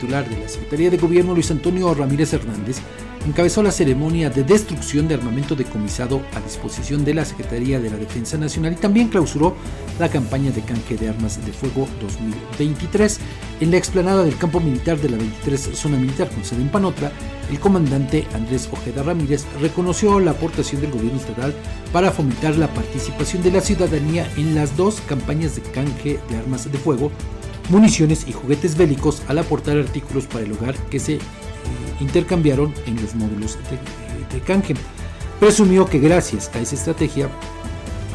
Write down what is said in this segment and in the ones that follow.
titular de la Secretaría de Gobierno, Luis Antonio Ramírez Hernández, encabezó la ceremonia de destrucción de armamento decomisado a disposición de la Secretaría de la Defensa Nacional y también clausuró la campaña de canje de armas de fuego 2023. En la explanada del campo militar de la 23 Zona Militar con sede en Panotra, el comandante Andrés Ojeda Ramírez reconoció la aportación del gobierno estatal para fomentar la participación de la ciudadanía en las dos campañas de canje de armas de fuego, municiones y juguetes bélicos al aportar artículos para el hogar que se intercambiaron en los módulos de, de canje. Presumió que gracias a esa estrategia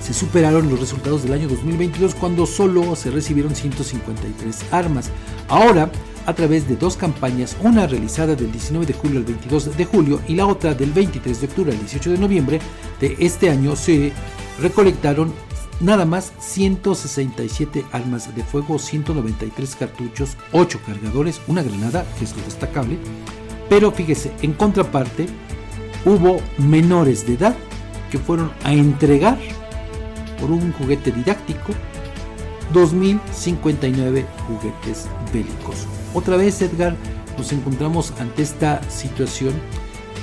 se superaron los resultados del año 2022 cuando solo se recibieron 153 armas. Ahora, a través de dos campañas, una realizada del 19 de julio al 22 de julio y la otra del 23 de octubre al 18 de noviembre de este año, se recolectaron nada más 167 armas de fuego, 193 cartuchos, 8 cargadores, una granada, que es lo destacable, pero fíjese, en contraparte, hubo menores de edad que fueron a entregar por un juguete didáctico 2.059 juguetes bélicos. Otra vez, Edgar, nos encontramos ante esta situación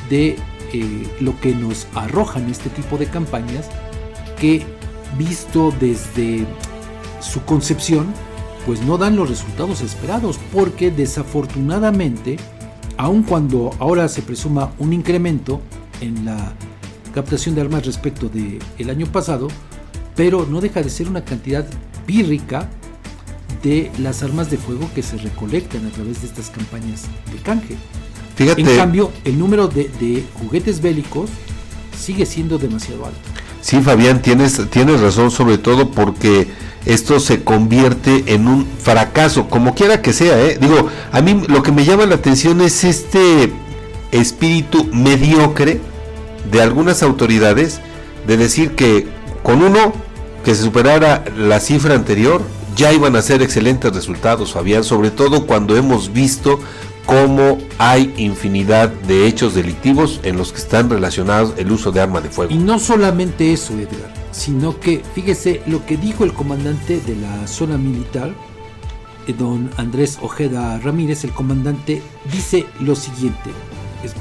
de eh, lo que nos arrojan este tipo de campañas que visto desde su concepción pues no dan los resultados esperados porque desafortunadamente aun cuando ahora se presuma un incremento en la captación de armas respecto del el año pasado, pero no deja de ser una cantidad pírrica de las armas de fuego que se recolectan a través de estas campañas de canje. Fíjate, En cambio, el número de, de juguetes bélicos sigue siendo demasiado alto. Sí, Fabián, tienes, tienes razón sobre todo porque esto se convierte en un fracaso, como quiera que sea. ¿eh? Digo, a mí lo que me llama la atención es este espíritu mediocre de algunas autoridades de decir que con uno que se superara la cifra anterior ya iban a ser excelentes resultados, Fabián, sobre todo cuando hemos visto cómo hay infinidad de hechos delictivos en los que están relacionados el uso de arma de fuego. Y no solamente eso, Edgar, sino que fíjese lo que dijo el comandante de la zona militar, eh, don Andrés Ojeda Ramírez, el comandante, dice lo siguiente,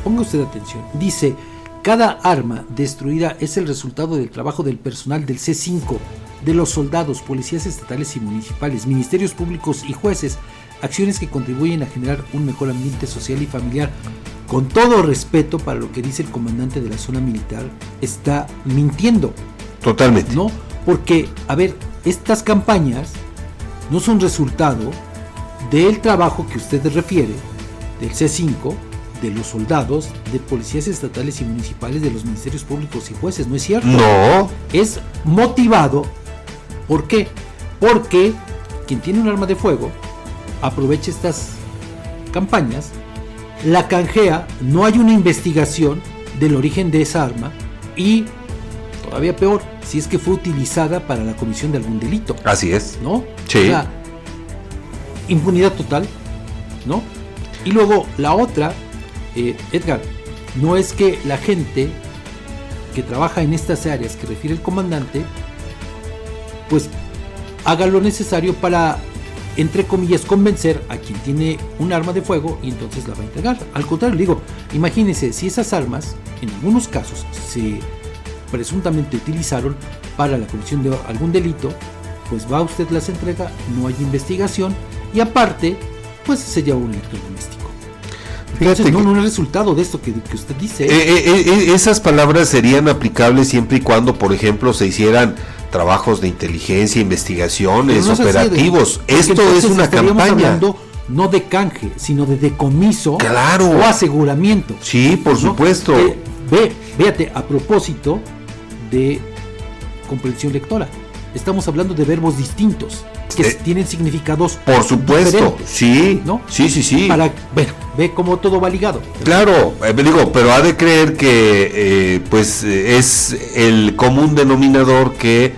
ponga usted atención, dice, cada arma destruida es el resultado del trabajo del personal del C5, de los soldados, policías estatales y municipales, ministerios públicos y jueces, acciones que contribuyen a generar un mejor ambiente social y familiar. Con todo respeto para lo que dice el comandante de la zona militar, está mintiendo, Totalmente. ¿no? Porque, a ver, estas campañas no son resultado del trabajo que usted refiere, del C5, de los soldados, de policías estatales y municipales, de los ministerios públicos y jueces, ¿no es cierto? No, es motivado. ¿Por qué? Porque quien tiene un arma de fuego aprovecha estas campañas, la canjea, no hay una investigación del origen de esa arma y todavía peor, si es que fue utilizada para la comisión de algún delito, así es. ¿no? Sí. O sea, impunidad total, ¿no? Y luego la otra, eh, Edgar, no es que la gente que trabaja en estas áreas que refiere el comandante, pues haga lo necesario para, entre comillas, convencer a quien tiene un arma de fuego y entonces la va a entregar. Al contrario, digo, imagínense si esas armas, en algunos casos, se presuntamente utilizaron para la comisión de algún delito, pues va usted las entrega, no hay investigación y aparte, pues se lleva un electrodoméstico. Entonces, Fíjate no, no es resultado de esto que, que usted dice. Eh, eh, eh, esas palabras serían aplicables siempre y cuando, por ejemplo, se hicieran trabajos de inteligencia, investigaciones, no operativos. Esto es una campaña. hablando no de canje, sino de decomiso Claro. o aseguramiento. Sí, por ¿no? supuesto. Eh, ve, véate, a propósito de comprensión lectora. Estamos hablando de verbos distintos que Eh, tienen significados Por supuesto. Sí, ¿no? sí, sí, sí. Para, bueno, ve cómo todo va ligado. Claro, eh, digo, pero ha de creer que eh, pues es el común denominador que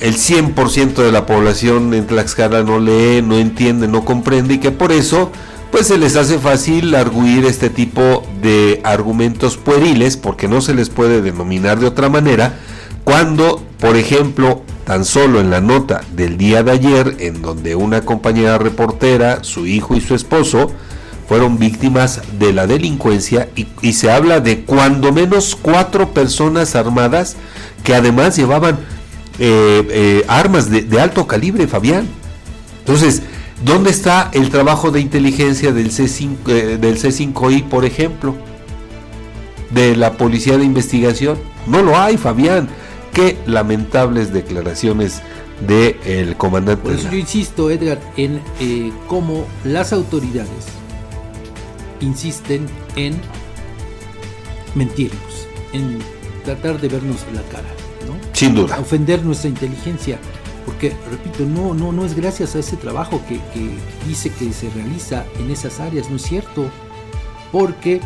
el 100% de la población en Tlaxcala no lee, no entiende, no comprende y que por eso pues se les hace fácil arguir este tipo de argumentos pueriles porque no se les puede denominar de otra manera cuando, por ejemplo, tan solo en la nota del día de ayer en donde una compañera reportera, su hijo y su esposo fueron víctimas de la delincuencia y, se habla de cuando menos cuatro personas armadas que además llevaban eh, eh, armas de, alto calibre, Fabián. Entonces, ¿dónde está el trabajo de inteligencia del, C5, eh, del C5I, por ejemplo? De la Policía de Investigación. No lo hay, Fabián. Qué lamentables declaraciones del el comandante. Por eso yo insisto, Edgar, en cómo las autoridades insisten en mentirnos, en tratar de vernos la cara, ¿no? Sin duda. ofender nuestra inteligencia, porque repito, no, no, no es gracias a ese trabajo que, dice que se realiza en esas áreas, no es cierto, porque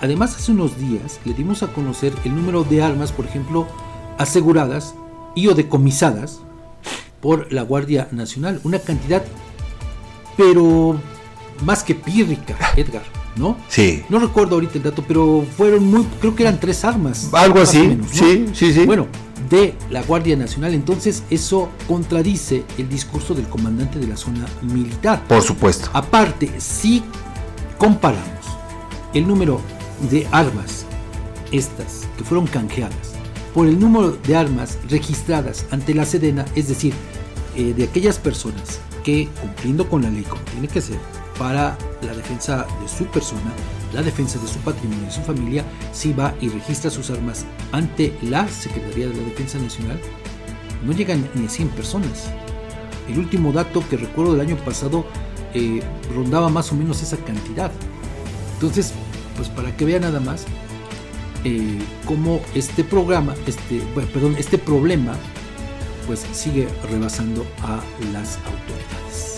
además hace unos días le dimos a conocer el número de armas, por ejemplo, aseguradas y o decomisadas por la Guardia Nacional, una cantidad, pero más que pírrica, Edgar. ¿no? Sí. No recuerdo ahorita el dato, pero fueron muy, creo que eran tres armas. Algo así, sí, sí, sí. Bueno, de la Guardia Nacional. Entonces eso contradice el discurso del comandante de la zona militar. Por supuesto. Aparte, si comparamos el número de armas, estas que fueron canjeadas, por el número de armas registradas ante la Sedena, es decir, eh, de aquellas personas que cumpliendo con la ley como tiene que ser, para la defensa de su persona, la defensa de su patrimonio y su familia, si va y registra sus armas ante la Secretaría de la Defensa Nacional, no llegan ni a 100 personas. El último dato que recuerdo del año pasado eh, rondaba más o menos esa cantidad. Entonces, pues para que vean nada más eh, cómo este programa, este, perdón, este problema, pues sigue rebasando a las autoridades.